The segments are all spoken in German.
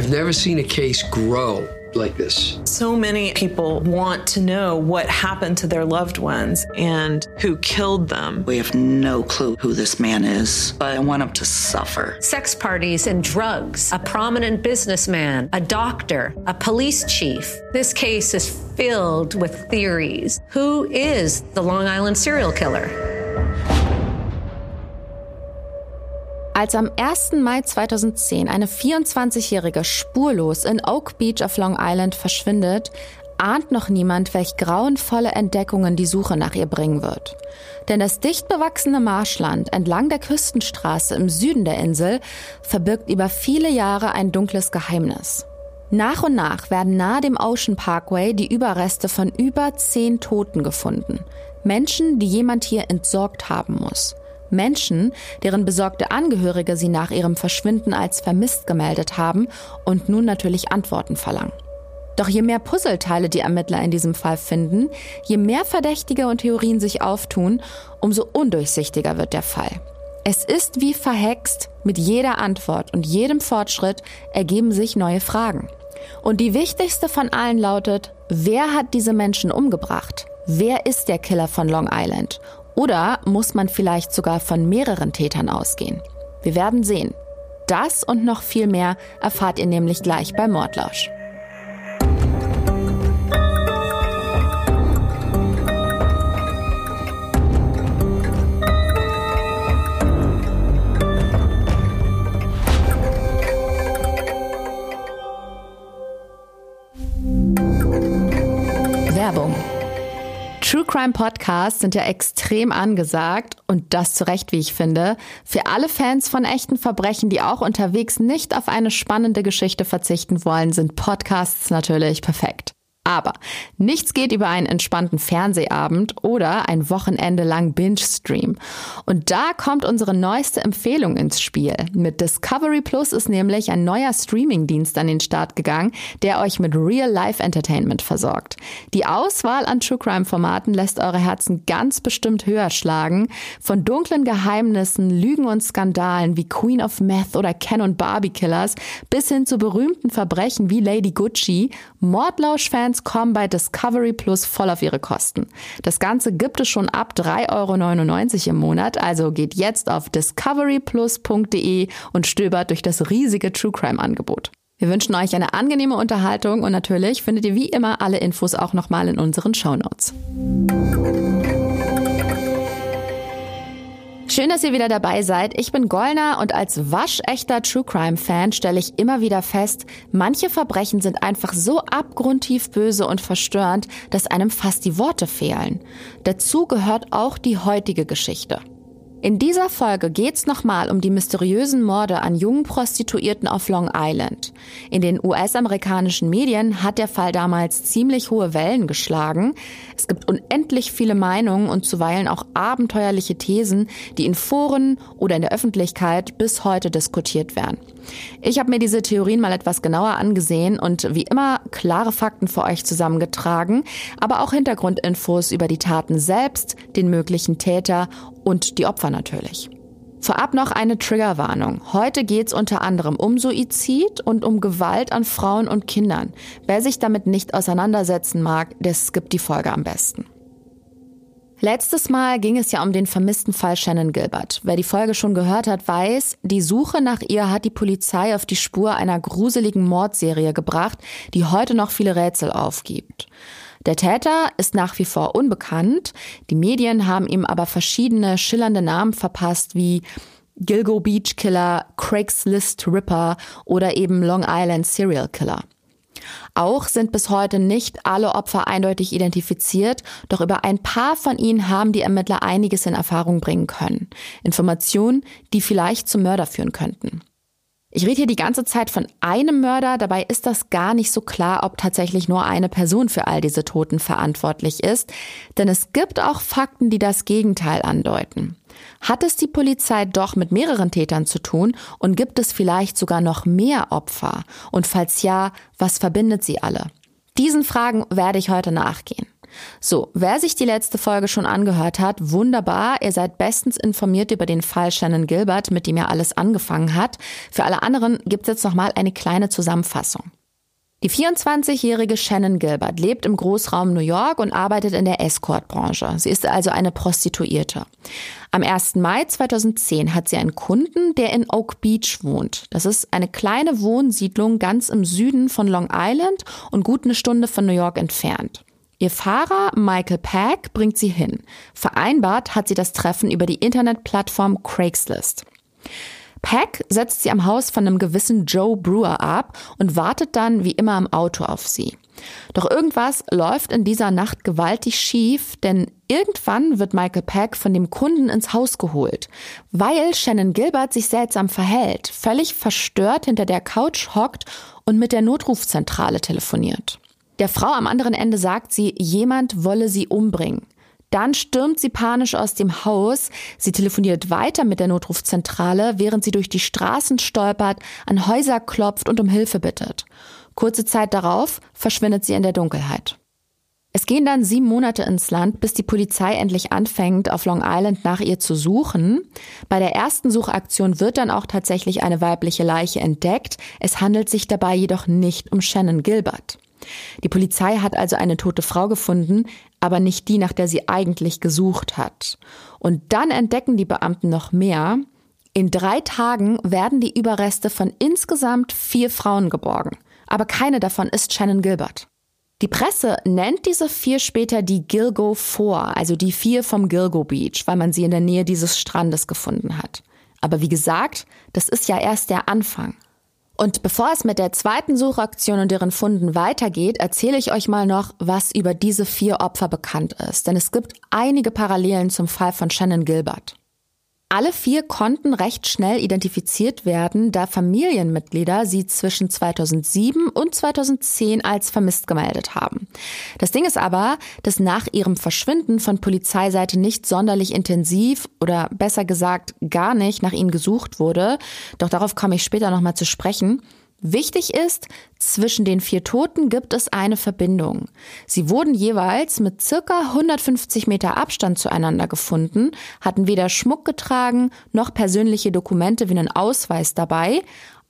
I've never seen a case grow like this. So many people want to know what happened to their loved ones and who killed them. We have no clue who this man is, but I want him to suffer. Sex parties and drugs, a prominent businessman, a doctor, a police chief. This case is filled with theories. Who is the Long Island serial killer? Als am 1. Mai 2010 eine 24-Jährige spurlos in Oak Beach auf Long Island verschwindet, ahnt noch niemand, welch grauenvolle Entdeckungen die Suche nach ihr bringen wird. Denn das dicht bewachsene Marschland entlang der Küstenstraße im Süden der Insel verbirgt über viele Jahre ein dunkles Geheimnis. Nach und nach werden nahe dem Ocean Parkway die Überreste von über zehn Toten gefunden. Menschen, die jemand hier entsorgt haben muss. Menschen, deren besorgte Angehörige sie nach ihrem Verschwinden als vermisst gemeldet haben und nun natürlich Antworten verlangen. Doch je mehr Puzzleteile die Ermittler in diesem Fall finden, je mehr Verdächtige und Theorien sich auftun, umso undurchsichtiger wird der Fall. Es ist wie verhext, mit jeder Antwort und jedem Fortschritt ergeben sich neue Fragen. Und die wichtigste von allen lautet, wer hat diese Menschen umgebracht? Wer ist der Killer von Long Island? Oder muss man vielleicht sogar von mehreren Tätern ausgehen? Wir werden sehen. Das und noch viel mehr erfahrt ihr nämlich gleich bei Mordlausch. Crime Podcasts sind ja extrem angesagt und das zu Recht, wie ich finde. Für alle Fans von echten Verbrechen, die auch unterwegs nicht auf eine spannende Geschichte verzichten wollen, sind Podcasts natürlich perfekt. Aber nichts geht über einen entspannten Fernsehabend oder ein Wochenende lang Binge-Stream. Und da kommt unsere neueste Empfehlung ins Spiel. Mit Discovery Plus ist nämlich ein neuer Streaming-Dienst an den Start gegangen, der euch mit Real-Life-Entertainment versorgt. Die Auswahl an True Crime-Formaten lässt eure Herzen ganz bestimmt höher schlagen. Von dunklen Geheimnissen, Lügen und Skandalen wie Queen of Meth oder Ken und Barbie Killers bis hin zu berühmten Verbrechen wie Lady Gucci, Mordlausch-Fans Fans kommen bei Discovery Plus voll auf ihre Kosten. Das Ganze gibt es schon ab 3,99 Euro im Monat, also geht jetzt auf discoveryplus.de und stöbert durch das riesige True Crime Angebot. Wir wünschen euch eine angenehme Unterhaltung und natürlich findet ihr wie immer alle Infos auch nochmal in unseren Show Notes. Schön, dass ihr wieder dabei seid. Ich bin Gollner und als waschechter True Crime Fan stelle ich immer wieder fest, manche Verbrechen sind einfach so abgrundtief böse und verstörend, dass einem fast die Worte fehlen. Dazu gehört auch die heutige Geschichte. In dieser Folge geht's nochmal um die mysteriösen Morde an jungen Prostituierten auf Long Island. In den US-amerikanischen Medien hat der Fall damals ziemlich hohe Wellen geschlagen. Es gibt unendlich viele Meinungen und zuweilen auch abenteuerliche Thesen, die in Foren oder in der Öffentlichkeit bis heute diskutiert werden. Ich habe mir diese Theorien mal etwas genauer angesehen und wie immer klare Fakten für euch zusammengetragen, aber auch Hintergrundinfos über die Taten selbst, den möglichen Täter und die Opfer natürlich. Vorab noch eine Triggerwarnung. Heute geht's unter anderem um Suizid und um Gewalt an Frauen und Kindern. Wer sich damit nicht auseinandersetzen mag, der skippt die Folge am besten. Letztes Mal ging es ja um den vermissten Fall Shannon Gilbert. Wer die Folge schon gehört hat, weiß, die Suche nach ihr hat die Polizei auf die Spur einer gruseligen Mordserie gebracht, die heute noch viele Rätsel aufgibt. Der Täter ist nach wie vor unbekannt. Die Medien haben ihm aber verschiedene schillernde Namen verpasst, wie Gilgo Beach Killer, Craigslist Ripper oder eben Long Island Serial Killer. Auch sind bis heute nicht alle Opfer eindeutig identifiziert, doch über ein paar von ihnen haben die Ermittler einiges in Erfahrung bringen können. Informationen, die vielleicht zum Mörder führen könnten. Ich rede hier die ganze Zeit von einem Mörder, dabei ist das gar nicht so klar, ob tatsächlich nur eine Person für all diese Toten verantwortlich ist, denn es gibt auch Fakten, die das Gegenteil andeuten. Hat es die Polizei doch mit mehreren Tätern zu tun und gibt es vielleicht sogar noch mehr Opfer? Und falls ja, was verbindet sie alle? Diesen Fragen werde ich heute nachgehen. So, wer sich die letzte Folge schon angehört hat, wunderbar. Ihr seid bestens informiert über den Fall Shannon Gilbert, mit dem ja alles angefangen hat. Für alle anderen gibt's jetzt nochmal eine kleine Zusammenfassung. Die 24-jährige Shannon Gilbert lebt im Großraum New York und arbeitet in der Escort-Branche. Sie ist also eine Prostituierte. Am 1. Mai 2010 hat sie einen Kunden, der in Oak Beach wohnt. Das ist eine kleine Wohnsiedlung ganz im Süden von Long Island und gut eine Stunde von New York entfernt. Ihr Fahrer Michael Pack bringt sie hin. Vereinbart hat sie das Treffen über die Internetplattform Craigslist. Pack setzt sie am Haus von einem gewissen Joe Brewer ab und wartet dann wie immer im Auto auf sie. Doch irgendwas läuft in dieser Nacht gewaltig schief, denn irgendwann wird Michael Pack von dem Kunden ins Haus geholt, weil Shannon Gilbert sich seltsam verhält, völlig verstört hinter der Couch hockt und mit der Notrufzentrale telefoniert. Der Frau am anderen Ende sagt sie, jemand wolle sie umbringen. Dann stürmt sie panisch aus dem Haus. Sie telefoniert weiter mit der Notrufzentrale, während sie durch die Straßen stolpert, an Häuser klopft und um Hilfe bittet. Kurze Zeit darauf verschwindet sie in der Dunkelheit. Es gehen dann sieben Monate ins Land, bis die Polizei endlich anfängt, auf Long Island nach ihr zu suchen. Bei der ersten Suchaktion wird dann auch tatsächlich eine weibliche Leiche entdeckt. Es handelt sich dabei jedoch nicht um Shannon Gilbert. Die Polizei hat also eine tote Frau gefunden, aber nicht die, nach der sie eigentlich gesucht hat. Und dann entdecken die Beamten noch mehr. In drei Tagen werden die Überreste von insgesamt vier Frauen geborgen. Aber keine davon ist Shannon Gilbert. Die Presse nennt diese vier später die Gilgo Four, also die vier vom Gilgo Beach, weil man sie in der Nähe dieses Strandes gefunden hat. Aber wie gesagt, das ist ja erst der Anfang. Und bevor es mit der zweiten Suchaktion und deren Funden weitergeht, erzähle ich euch mal noch, was über diese vier Opfer bekannt ist. Denn es gibt einige Parallelen zum Fall von Shannon Gilbert. Alle vier konnten recht schnell identifiziert werden, da Familienmitglieder sie zwischen 2007 und 2010 als vermisst gemeldet haben. Das Ding ist aber, dass nach ihrem Verschwinden von Polizeiseite nicht sonderlich intensiv oder besser gesagt gar nicht nach ihnen gesucht wurde. Doch darauf komme ich später nochmal zu sprechen. Wichtig ist, zwischen den vier Toten gibt es eine Verbindung. Sie wurden jeweils mit circa 150 Meter Abstand zueinander gefunden, hatten weder Schmuck getragen noch persönliche Dokumente wie einen Ausweis dabei.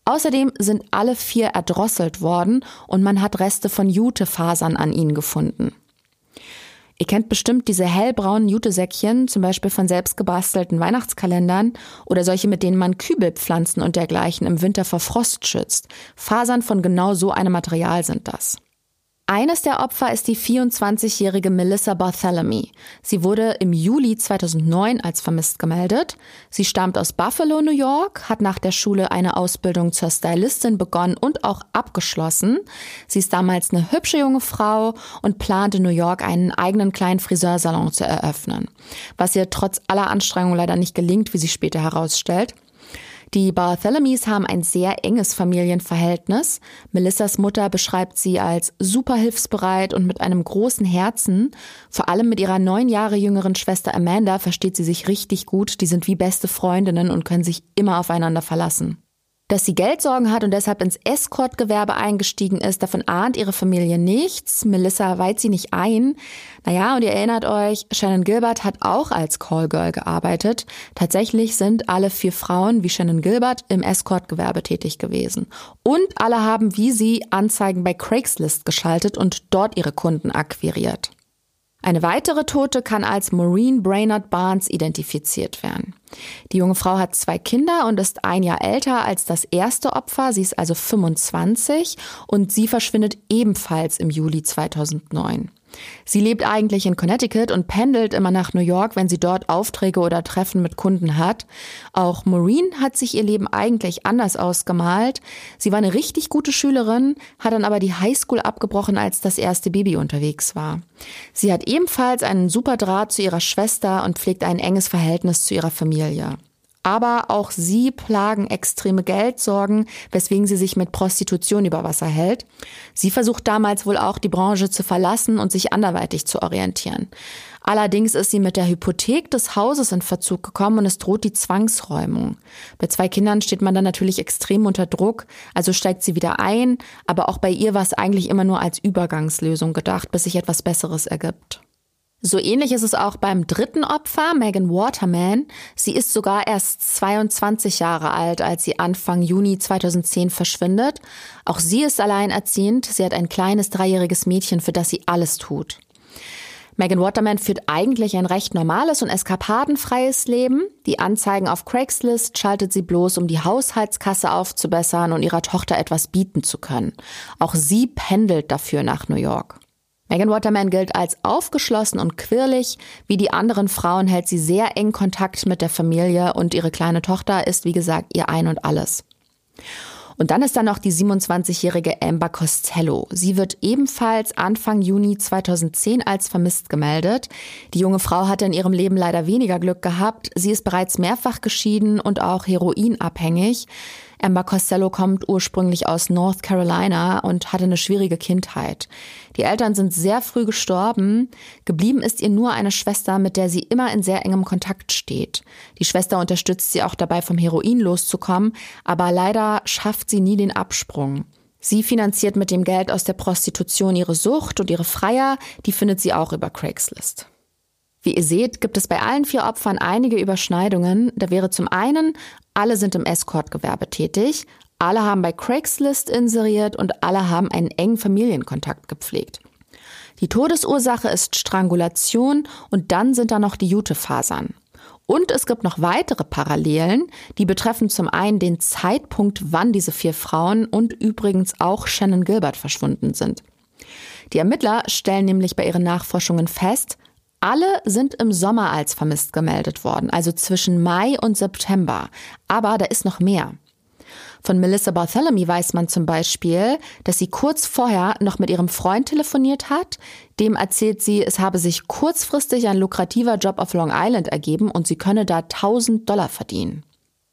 Außerdem sind alle vier erdrosselt worden und man hat Reste von Jutefasern an ihnen gefunden. Ihr kennt bestimmt diese hellbraunen Jutesäckchen, zum Beispiel von selbstgebastelten Weihnachtskalendern oder solche, mit denen man Kübelpflanzen und dergleichen im Winter vor Frost schützt. Fasern von genau so einem Material sind das. Eines der Opfer ist die 24-jährige Melissa Bartholomew. Sie wurde im Juli 2009 als vermisst gemeldet. Sie stammt aus Buffalo, New York, hat nach der Schule eine Ausbildung zur Stylistin begonnen und auch abgeschlossen. Sie ist damals eine hübsche junge Frau und plante New York einen eigenen kleinen Friseursalon zu eröffnen. Was ihr trotz aller Anstrengungen leider nicht gelingt, wie sich später herausstellt. Die Bartholomews haben ein sehr enges Familienverhältnis. Melissas Mutter beschreibt sie als super hilfsbereit und mit einem großen Herzen. Vor allem mit ihrer neun Jahre jüngeren Schwester Amanda versteht sie sich richtig gut. Die sind wie beste Freundinnen und können sich immer aufeinander verlassen. Dass sie Geldsorgen hat und deshalb ins Escort-Gewerbe eingestiegen ist, davon ahnt ihre Familie nichts. Melissa weiht sie nicht ein. Naja, und ihr erinnert euch, Shannon Gilbert hat auch als Callgirl gearbeitet. Tatsächlich sind alle vier Frauen wie Shannon Gilbert im Escort-Gewerbe tätig gewesen. Und alle haben wie sie Anzeigen bei Craigslist geschaltet und dort ihre Kunden akquiriert. Eine weitere Tote kann als Maureen Brainerd Barnes identifiziert werden. Die junge Frau hat zwei Kinder und ist ein Jahr älter als das erste Opfer. Sie ist also 25 und sie verschwindet ebenfalls im Juli 2009. Sie lebt eigentlich in Connecticut und pendelt immer nach New York, wenn sie dort Aufträge oder Treffen mit Kunden hat. Auch Maureen hat sich ihr Leben eigentlich anders ausgemalt. Sie war eine richtig gute Schülerin, hat dann aber die Highschool abgebrochen, als das erste Baby unterwegs war. Sie hat ebenfalls einen super Draht zu ihrer Schwester und pflegt ein enges Verhältnis zu ihrer Familie. Aber auch sie plagen extreme Geldsorgen, weswegen sie sich mit Prostitution über Wasser hält. Sie versucht damals wohl auch die Branche zu verlassen und sich anderweitig zu orientieren. Allerdings ist sie mit der Hypothek des Hauses in Verzug gekommen und es droht die Zwangsräumung. Bei zwei Kindern steht man dann natürlich extrem unter Druck, also steigt sie wieder ein, aber auch bei ihr war es eigentlich immer nur als Übergangslösung gedacht, bis sich etwas Besseres ergibt. So ähnlich ist es auch beim dritten Opfer, Megan Waterman. Sie ist sogar erst 22 Jahre alt, als sie Anfang Juni 2010 verschwindet. Auch sie ist alleinerziehend. Sie hat ein kleines dreijähriges Mädchen, für das sie alles tut. Megan Waterman führt eigentlich ein recht normales und eskapadenfreies Leben. Die Anzeigen auf Craigslist schaltet sie bloß, um die Haushaltskasse aufzubessern und ihrer Tochter etwas bieten zu können. Auch sie pendelt dafür nach New York. Megan Waterman gilt als aufgeschlossen und quirlig. Wie die anderen Frauen hält sie sehr eng Kontakt mit der Familie und ihre kleine Tochter ist, wie gesagt, ihr Ein und alles. Und dann ist da noch die 27-jährige Amber Costello. Sie wird ebenfalls Anfang Juni 2010 als vermisst gemeldet. Die junge Frau hatte in ihrem Leben leider weniger Glück gehabt. Sie ist bereits mehrfach geschieden und auch heroinabhängig. Amber Costello kommt ursprünglich aus North Carolina und hatte eine schwierige Kindheit. Die Eltern sind sehr früh gestorben. Geblieben ist ihr nur eine Schwester, mit der sie immer in sehr engem Kontakt steht. Die Schwester unterstützt sie auch dabei, vom Heroin loszukommen, aber leider schafft sie nie den Absprung. Sie finanziert mit dem Geld aus der Prostitution ihre Sucht und ihre Freier, die findet sie auch über Craigslist. Wie ihr seht, gibt es bei allen vier Opfern einige Überschneidungen. Da wäre zum einen, alle sind im Escort-Gewerbe tätig, alle haben bei Craigslist inseriert und alle haben einen engen Familienkontakt gepflegt. Die Todesursache ist Strangulation und dann sind da noch die Jutefasern. Und es gibt noch weitere Parallelen, die betreffen zum einen den Zeitpunkt, wann diese vier Frauen und übrigens auch Shannon Gilbert verschwunden sind. Die Ermittler stellen nämlich bei ihren Nachforschungen fest, alle sind im Sommer als vermisst gemeldet worden, also zwischen Mai und September. Aber da ist noch mehr. Von Melissa Bartholomew weiß man zum Beispiel, dass sie kurz vorher noch mit ihrem Freund telefoniert hat. Dem erzählt sie, es habe sich kurzfristig ein lukrativer Job auf Long Island ergeben und sie könne da 1000 Dollar verdienen.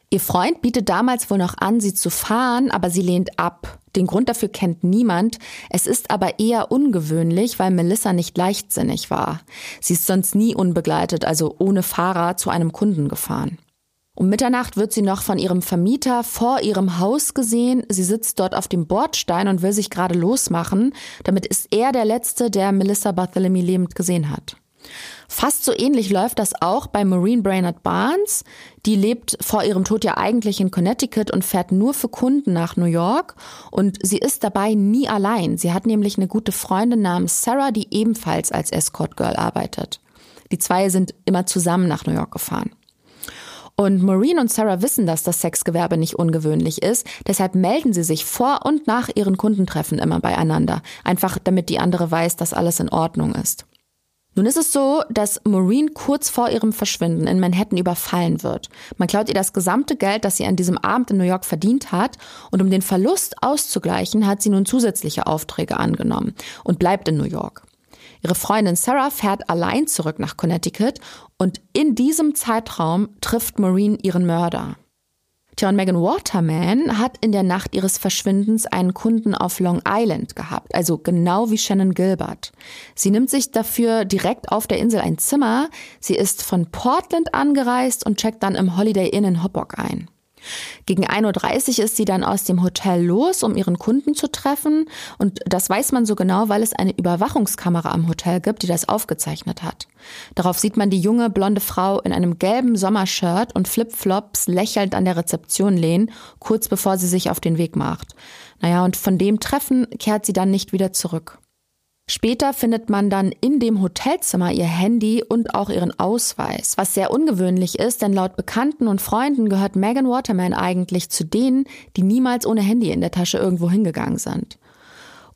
Ihr Freund bietet damals wohl noch an, sie zu fahren, aber sie lehnt ab. Den Grund dafür kennt niemand. Es ist aber eher ungewöhnlich, weil Melissa nicht leichtsinnig war. Sie ist sonst nie unbegleitet, also ohne Fahrer, zu einem Kunden gefahren. Um Mitternacht wird sie noch von ihrem Vermieter vor ihrem Haus gesehen. Sie sitzt dort auf dem Bordstein und will sich gerade losmachen. Damit ist er der Letzte, der Melissa Bartholomew lebend gesehen hat. Fast so ähnlich läuft das auch bei Maureen Brainerd Barnes. Die lebt vor ihrem Tod ja eigentlich in Connecticut und fährt nur für Kunden nach New York. Und sie ist dabei nie allein. Sie hat nämlich eine gute Freundin namens Sarah, die ebenfalls als Escort Girl arbeitet. Die zwei sind immer zusammen nach New York gefahren. Und Maureen und Sarah wissen, dass das Sexgewerbe nicht ungewöhnlich ist. Deshalb melden sie sich vor und nach ihren Kundentreffen immer beieinander. Einfach damit die andere weiß, dass alles in Ordnung ist. Nun ist es so, dass Maureen kurz vor ihrem Verschwinden in Manhattan überfallen wird. Man klaut ihr das gesamte Geld, das sie an diesem Abend in New York verdient hat, und um den Verlust auszugleichen, hat sie nun zusätzliche Aufträge angenommen und bleibt in New York. Ihre Freundin Sarah fährt allein zurück nach Connecticut und in diesem Zeitraum trifft Maureen ihren Mörder. Tja, und Megan Waterman hat in der Nacht ihres Verschwindens einen Kunden auf Long Island gehabt, also genau wie Shannon Gilbert. Sie nimmt sich dafür direkt auf der Insel ein Zimmer. Sie ist von Portland angereist und checkt dann im Holiday Inn in Hoppock ein. Gegen 1.30 Uhr ist sie dann aus dem Hotel los, um ihren Kunden zu treffen. Und das weiß man so genau, weil es eine Überwachungskamera am Hotel gibt, die das aufgezeichnet hat. Darauf sieht man die junge, blonde Frau in einem gelben Sommershirt und Flipflops lächelnd an der Rezeption lehnen, kurz bevor sie sich auf den Weg macht. Naja, und von dem Treffen kehrt sie dann nicht wieder zurück. Später findet man dann in dem Hotelzimmer ihr Handy und auch ihren Ausweis, was sehr ungewöhnlich ist, denn laut Bekannten und Freunden gehört Megan Waterman eigentlich zu denen, die niemals ohne Handy in der Tasche irgendwo hingegangen sind.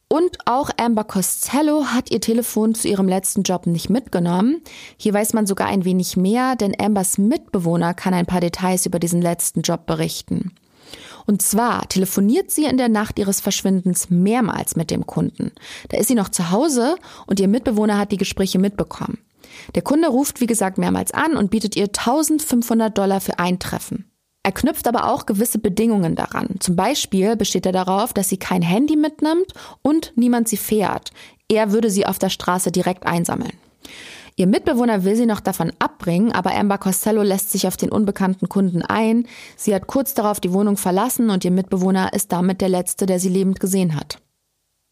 Und auch Amber Costello hat ihr Telefon zu ihrem letzten Job nicht mitgenommen. Hier weiß man sogar ein wenig mehr, denn Ambers Mitbewohner kann ein paar Details über diesen letzten Job berichten. Und zwar telefoniert sie in der Nacht ihres Verschwindens mehrmals mit dem Kunden. Da ist sie noch zu Hause und ihr Mitbewohner hat die Gespräche mitbekommen. Der Kunde ruft, wie gesagt, mehrmals an und bietet ihr 1500 Dollar für ein Treffen. Er knüpft aber auch gewisse Bedingungen daran. Zum Beispiel besteht er darauf, dass sie kein Handy mitnimmt und niemand sie fährt. Er würde sie auf der Straße direkt einsammeln. Ihr Mitbewohner will sie noch davon abbringen, aber Amber Costello lässt sich auf den unbekannten Kunden ein. Sie hat kurz darauf die Wohnung verlassen und ihr Mitbewohner ist damit der Letzte, der sie lebend gesehen hat.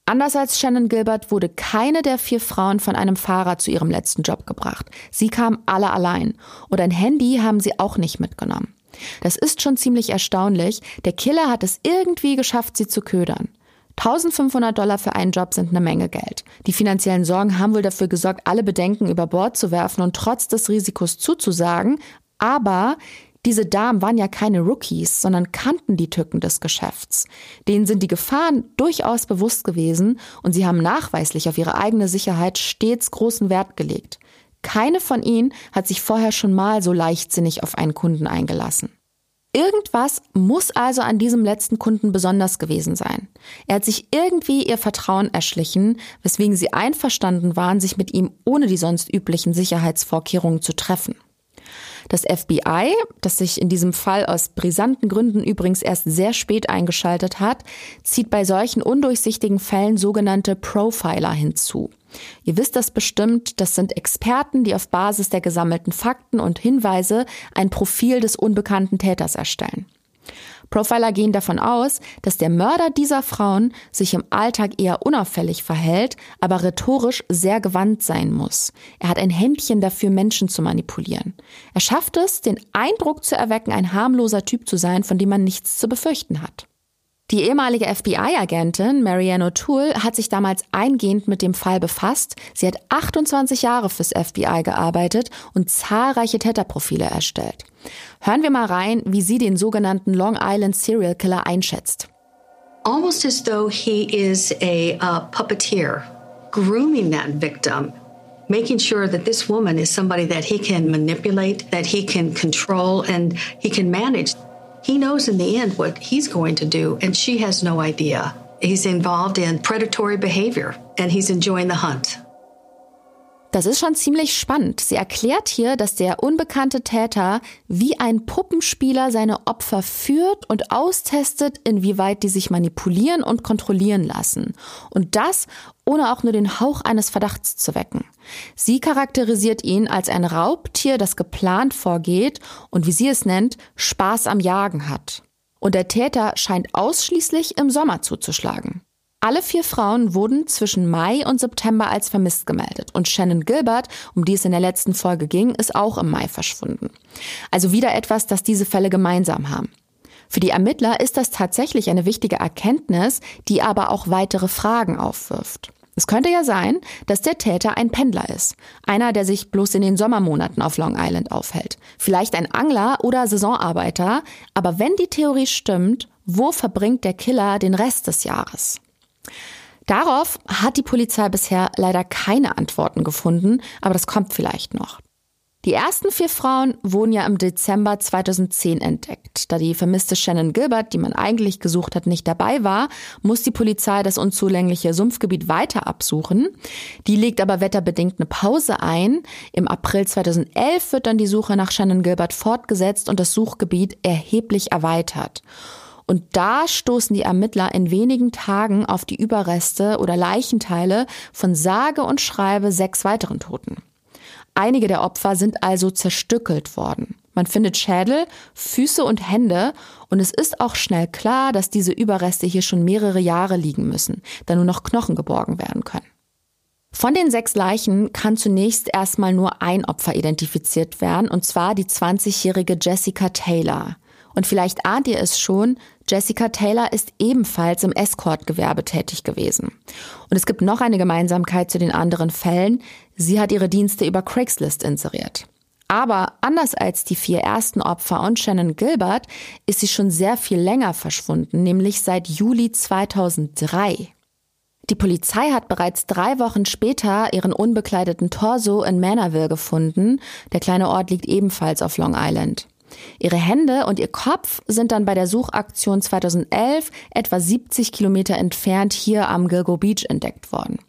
Anders als Shannon Gilbert wurde keine der vier Frauen von einem Fahrer zu ihrem letzten Job gebracht. Sie kamen alle allein. Und ein Handy haben sie auch nicht mitgenommen. Das ist schon ziemlich erstaunlich. Der Killer hat es irgendwie geschafft, sie zu ködern. 1500 Dollar für einen Job sind eine Menge Geld. Die finanziellen Sorgen haben wohl dafür gesorgt, alle Bedenken über Bord zu werfen und trotz des Risikos zuzusagen. Aber diese Damen waren ja keine Rookies, sondern kannten die Tücken des Geschäfts. Denen sind die Gefahren durchaus bewusst gewesen und sie haben nachweislich auf ihre eigene Sicherheit stets großen Wert gelegt. Keine von ihnen hat sich vorher schon mal so leichtsinnig auf einen Kunden eingelassen. Irgendwas muss also an diesem letzten Kunden besonders gewesen sein. Er hat sich irgendwie ihr Vertrauen erschlichen, weswegen sie einverstanden waren, sich mit ihm ohne die sonst üblichen Sicherheitsvorkehrungen zu treffen. Das FBI, das sich in diesem Fall aus brisanten Gründen übrigens erst sehr spät eingeschaltet hat, zieht bei solchen undurchsichtigen Fällen sogenannte Profiler hinzu. Ihr wisst das bestimmt, das sind Experten, die auf Basis der gesammelten Fakten und Hinweise ein Profil des unbekannten Täters erstellen. Profiler gehen davon aus, dass der Mörder dieser Frauen sich im Alltag eher unauffällig verhält, aber rhetorisch sehr gewandt sein muss. Er hat ein Händchen dafür, Menschen zu manipulieren. Er schafft es, den Eindruck zu erwecken, ein harmloser Typ zu sein, von dem man nichts zu befürchten hat. Die ehemalige FBI-Agentin Marianne O'Toole hat sich damals eingehend mit dem Fall befasst. Sie hat 28 Jahre fürs FBI gearbeitet und zahlreiche Täterprofile erstellt. Hören wir mal rein, wie sie den sogenannten Long Island Serial Killer einschätzt. Almost as though he is a uh, puppeteer, grooming that victim making sure that this woman is somebody that he can manipulate, that he can control, and he can manage. He knows in the end what he's going to do, and she has no idea. He's involved in predatory behavior and he's enjoying the hunt. Das ist schon ziemlich spannend. Sie erklärt hier, dass der unbekannte Täter wie ein Puppenspieler seine Opfer führt und austestet, inwieweit die sich manipulieren und kontrollieren lassen. Und das ohne auch nur den Hauch eines Verdachts zu wecken. Sie charakterisiert ihn als ein Raubtier, das geplant vorgeht und wie sie es nennt, Spaß am Jagen hat. Und der Täter scheint ausschließlich im Sommer zuzuschlagen. Alle vier Frauen wurden zwischen Mai und September als vermisst gemeldet und Shannon Gilbert, um die es in der letzten Folge ging, ist auch im Mai verschwunden. Also wieder etwas, das diese Fälle gemeinsam haben. Für die Ermittler ist das tatsächlich eine wichtige Erkenntnis, die aber auch weitere Fragen aufwirft. Es könnte ja sein, dass der Täter ein Pendler ist. Einer, der sich bloß in den Sommermonaten auf Long Island aufhält. Vielleicht ein Angler oder Saisonarbeiter. Aber wenn die Theorie stimmt, wo verbringt der Killer den Rest des Jahres? Darauf hat die Polizei bisher leider keine Antworten gefunden, aber das kommt vielleicht noch. Die ersten vier Frauen wurden ja im Dezember 2010 entdeckt. Da die vermisste Shannon Gilbert, die man eigentlich gesucht hat, nicht dabei war, muss die Polizei das unzulängliche Sumpfgebiet weiter absuchen. Die legt aber wetterbedingt eine Pause ein. Im April 2011 wird dann die Suche nach Shannon Gilbert fortgesetzt und das Suchgebiet erheblich erweitert. Und da stoßen die Ermittler in wenigen Tagen auf die Überreste oder Leichenteile von sage und schreibe sechs weiteren Toten. Einige der Opfer sind also zerstückelt worden. Man findet Schädel, Füße und Hände und es ist auch schnell klar, dass diese Überreste hier schon mehrere Jahre liegen müssen, da nur noch Knochen geborgen werden können. Von den sechs Leichen kann zunächst erstmal nur ein Opfer identifiziert werden, und zwar die 20-jährige Jessica Taylor. Und vielleicht ahnt ihr es schon, Jessica Taylor ist ebenfalls im Escort-Gewerbe tätig gewesen. Und es gibt noch eine Gemeinsamkeit zu den anderen Fällen. Sie hat ihre Dienste über Craigslist inseriert. Aber anders als die vier ersten Opfer und Shannon Gilbert ist sie schon sehr viel länger verschwunden, nämlich seit Juli 2003. Die Polizei hat bereits drei Wochen später ihren unbekleideten Torso in Manorville gefunden. Der kleine Ort liegt ebenfalls auf Long Island. Ihre Hände und ihr Kopf sind dann bei der Suchaktion 2011 etwa 70 Kilometer entfernt hier am Gilgo Beach entdeckt worden.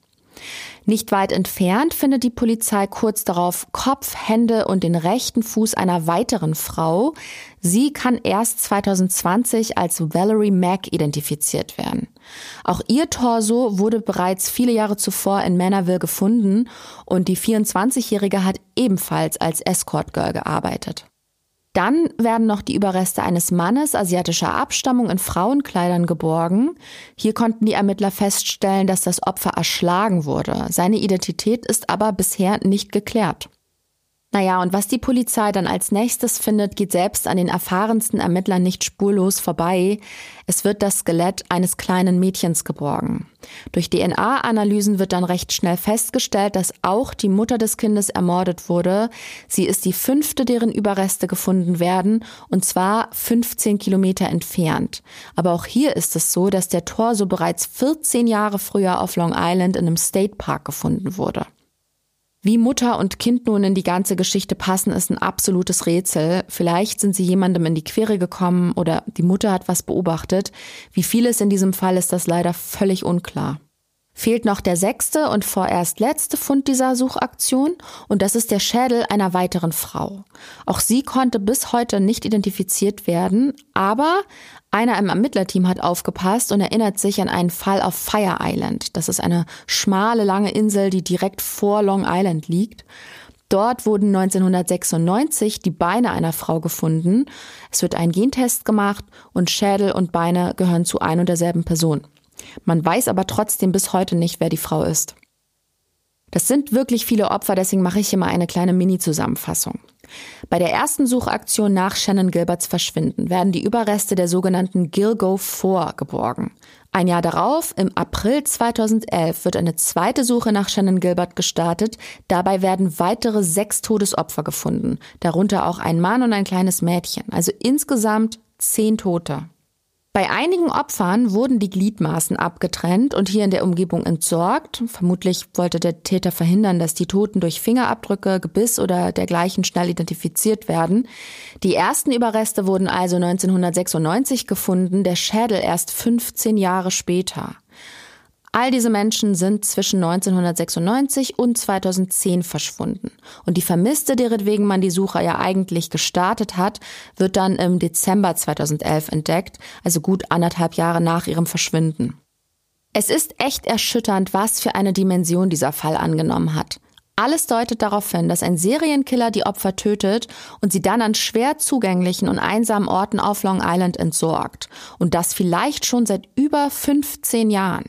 Nicht weit entfernt findet die Polizei kurz darauf Kopf, Hände und den rechten Fuß einer weiteren Frau. Sie kann erst 2020 als Valerie Mack identifiziert werden. Auch ihr Torso wurde bereits viele Jahre zuvor in Manorville gefunden und die 24-Jährige hat ebenfalls als Escort Girl gearbeitet. Dann werden noch die Überreste eines Mannes asiatischer Abstammung in Frauenkleidern geborgen. Hier konnten die Ermittler feststellen, dass das Opfer erschlagen wurde. Seine Identität ist aber bisher nicht geklärt. Naja, und was die Polizei dann als nächstes findet, geht selbst an den erfahrensten Ermittlern nicht spurlos vorbei. Es wird das Skelett eines kleinen Mädchens geborgen. Durch DNA-Analysen wird dann recht schnell festgestellt, dass auch die Mutter des Kindes ermordet wurde. Sie ist die fünfte, deren Überreste gefunden werden, und zwar 15 Kilometer entfernt. Aber auch hier ist es so, dass der Torso bereits 14 Jahre früher auf Long Island in einem State Park gefunden wurde. Wie Mutter und Kind nun in die ganze Geschichte passen, ist ein absolutes Rätsel. Vielleicht sind sie jemandem in die Quere gekommen oder die Mutter hat was beobachtet. Wie vieles in diesem Fall ist das leider völlig unklar. Fehlt noch der sechste und vorerst letzte Fund dieser Suchaktion und das ist der Schädel einer weiteren Frau. Auch sie konnte bis heute nicht identifiziert werden, aber einer im Ermittlerteam hat aufgepasst und erinnert sich an einen Fall auf Fire Island. Das ist eine schmale, lange Insel, die direkt vor Long Island liegt. Dort wurden 1996 die Beine einer Frau gefunden. Es wird ein Gentest gemacht und Schädel und Beine gehören zu ein und derselben Person. Man weiß aber trotzdem bis heute nicht, wer die Frau ist. Das sind wirklich viele Opfer, deswegen mache ich hier mal eine kleine Mini-Zusammenfassung. Bei der ersten Suchaktion nach Shannon Gilberts Verschwinden werden die Überreste der sogenannten Gilgo 4 geborgen. Ein Jahr darauf, im April 2011, wird eine zweite Suche nach Shannon Gilbert gestartet. Dabei werden weitere sechs Todesopfer gefunden, darunter auch ein Mann und ein kleines Mädchen, also insgesamt zehn Tote. Bei einigen Opfern wurden die Gliedmaßen abgetrennt und hier in der Umgebung entsorgt. Vermutlich wollte der Täter verhindern, dass die Toten durch Fingerabdrücke, Gebiss oder dergleichen schnell identifiziert werden. Die ersten Überreste wurden also 1996 gefunden, der Schädel erst 15 Jahre später. All diese Menschen sind zwischen 1996 und 2010 verschwunden. Und die Vermisste, deretwegen man die Suche ja eigentlich gestartet hat, wird dann im Dezember 2011 entdeckt, also gut anderthalb Jahre nach ihrem Verschwinden. Es ist echt erschütternd, was für eine Dimension dieser Fall angenommen hat. Alles deutet darauf hin, dass ein Serienkiller die Opfer tötet und sie dann an schwer zugänglichen und einsamen Orten auf Long Island entsorgt. Und das vielleicht schon seit über 15 Jahren.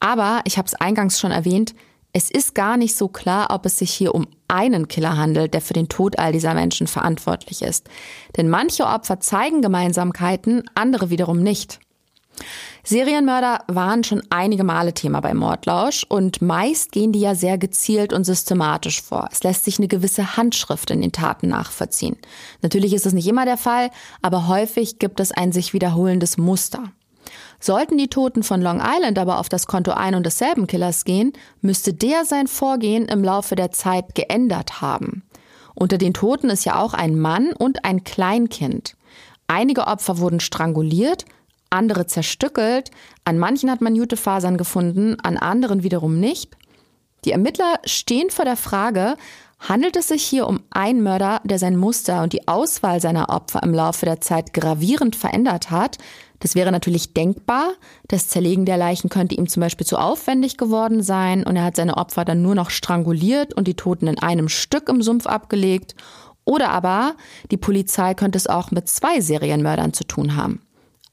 Aber, ich habe es eingangs schon erwähnt, es ist gar nicht so klar, ob es sich hier um einen Killer handelt, der für den Tod all dieser Menschen verantwortlich ist. Denn manche Opfer zeigen Gemeinsamkeiten, andere wiederum nicht. Serienmörder waren schon einige Male Thema bei Mordlausch und meist gehen die ja sehr gezielt und systematisch vor. Es lässt sich eine gewisse Handschrift in den Taten nachvollziehen. Natürlich ist das nicht immer der Fall, aber häufig gibt es ein sich wiederholendes Muster. Sollten die Toten von Long Island aber auf das Konto ein und desselben Killers gehen, müsste der sein Vorgehen im Laufe der Zeit geändert haben. Unter den Toten ist ja auch ein Mann und ein Kleinkind. Einige Opfer wurden stranguliert, andere zerstückelt, an manchen hat man Jutefasern gefunden, an anderen wiederum nicht. Die Ermittler stehen vor der Frage, handelt es sich hier um einen Mörder, der sein Muster und die Auswahl seiner Opfer im Laufe der Zeit gravierend verändert hat, das wäre natürlich denkbar. Das Zerlegen der Leichen könnte ihm zum Beispiel zu aufwendig geworden sein und er hat seine Opfer dann nur noch stranguliert und die Toten in einem Stück im Sumpf abgelegt. Oder aber die Polizei könnte es auch mit zwei Serienmördern zu tun haben.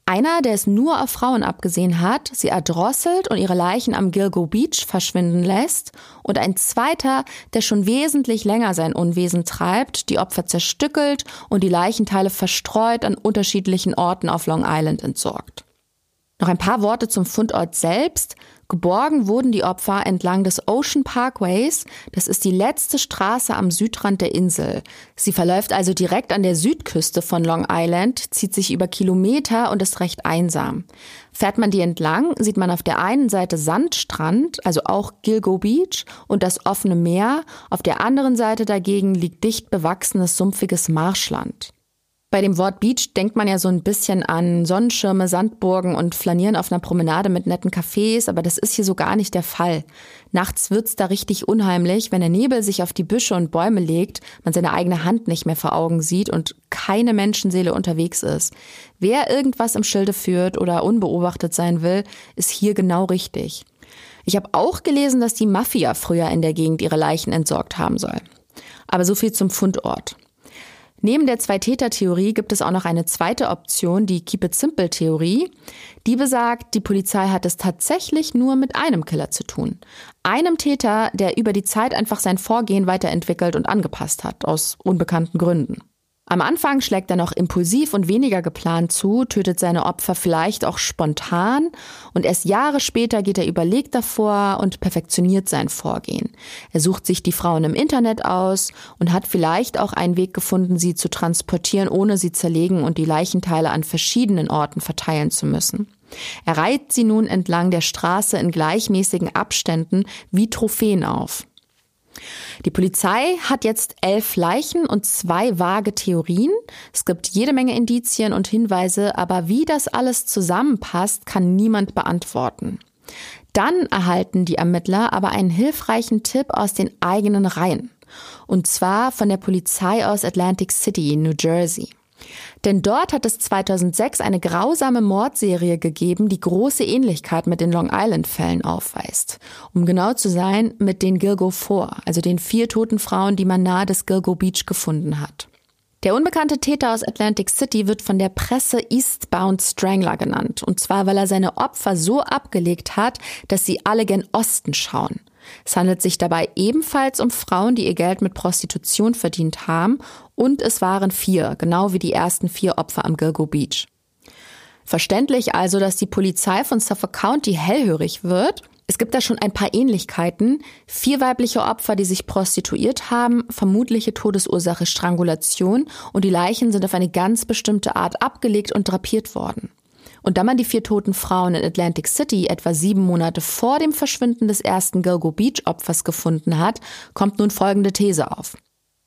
Einer, der es nur auf Frauen abgesehen hat, sie erdrosselt und ihre Leichen am Gilgo Beach verschwinden lässt. Und ein zweiter, der schon wesentlich länger sein Unwesen treibt, die Opfer zerstückelt und die Leichenteile verstreut an unterschiedlichen Orten auf Long Island entsorgt. Noch ein paar Worte zum Fundort selbst. Geborgen wurden die Opfer entlang des Ocean Parkways. Das ist die letzte Straße am Südrand der Insel. Sie verläuft also direkt an der Südküste von Long Island, zieht sich über Kilometer und ist recht einsam. Fährt man die entlang, sieht man auf der einen Seite Sandstrand, also auch Gilgo Beach und das offene Meer. Auf der anderen Seite dagegen liegt dicht bewachsenes, sumpfiges Marschland. Bei dem Wort Beach denkt man ja so ein bisschen an Sonnenschirme, Sandburgen und Flanieren auf einer Promenade mit netten Cafés, aber das ist hier so gar nicht der Fall. Nachts wird's da richtig unheimlich, wenn der Nebel sich auf die Büsche und Bäume legt, man seine eigene Hand nicht mehr vor Augen sieht und keine Menschenseele unterwegs ist. Wer irgendwas im Schilde führt oder unbeobachtet sein will, ist hier genau richtig. Ich habe auch gelesen, dass die Mafia früher in der Gegend ihre Leichen entsorgt haben soll. Aber so viel zum Fundort. Neben der Zwei-Täter-Theorie gibt es auch noch eine zweite Option, die Keep It Simple-Theorie. Die besagt, die Polizei hat es tatsächlich nur mit einem Killer zu tun. Einem Täter, der über die Zeit einfach sein Vorgehen weiterentwickelt und angepasst hat, aus unbekannten Gründen. Am Anfang schlägt er noch impulsiv und weniger geplant zu, tötet seine Opfer vielleicht auch spontan und erst Jahre später geht er überlegt davor und perfektioniert sein Vorgehen. Er sucht sich die Frauen im Internet aus und hat vielleicht auch einen Weg gefunden, sie zu transportieren, ohne sie zerlegen und die Leichenteile an verschiedenen Orten verteilen zu müssen. Er reiht sie nun entlang der Straße in gleichmäßigen Abständen wie Trophäen auf. Die Polizei hat jetzt elf Leichen und zwei vage Theorien. Es gibt jede Menge Indizien und Hinweise, aber wie das alles zusammenpasst, kann niemand beantworten. Dann erhalten die Ermittler aber einen hilfreichen Tipp aus den eigenen Reihen. Und zwar von der Polizei aus Atlantic City, New Jersey. Denn dort hat es 2006 eine grausame Mordserie gegeben, die große Ähnlichkeit mit den Long Island-Fällen aufweist. Um genau zu sein, mit den Gilgo 4, also den vier toten Frauen, die man nahe des Gilgo Beach gefunden hat. Der unbekannte Täter aus Atlantic City wird von der Presse Eastbound Strangler genannt. Und zwar, weil er seine Opfer so abgelegt hat, dass sie alle gen Osten schauen. Es handelt sich dabei ebenfalls um Frauen, die ihr Geld mit Prostitution verdient haben und es waren vier, genau wie die ersten vier Opfer am Gilgo Beach. Verständlich also, dass die Polizei von Suffolk County hellhörig wird. Es gibt da schon ein paar Ähnlichkeiten. Vier weibliche Opfer, die sich prostituiert haben, vermutliche Todesursache Strangulation und die Leichen sind auf eine ganz bestimmte Art abgelegt und drapiert worden. Und da man die vier toten Frauen in Atlantic City etwa sieben Monate vor dem Verschwinden des ersten Gilgo Beach Opfers gefunden hat, kommt nun folgende These auf.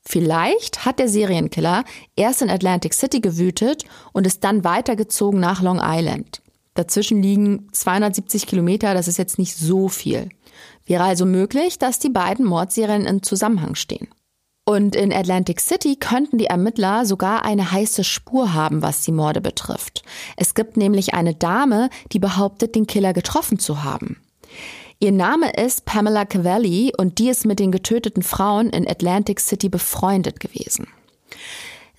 Vielleicht hat der Serienkiller erst in Atlantic City gewütet und ist dann weitergezogen nach Long Island. Dazwischen liegen 270 Kilometer, das ist jetzt nicht so viel. Wäre also möglich, dass die beiden Mordserien in Zusammenhang stehen. Und in Atlantic City könnten die Ermittler sogar eine heiße Spur haben, was die Morde betrifft. Es gibt nämlich eine Dame, die behauptet, den Killer getroffen zu haben. Ihr Name ist Pamela Cavalli und die ist mit den getöteten Frauen in Atlantic City befreundet gewesen.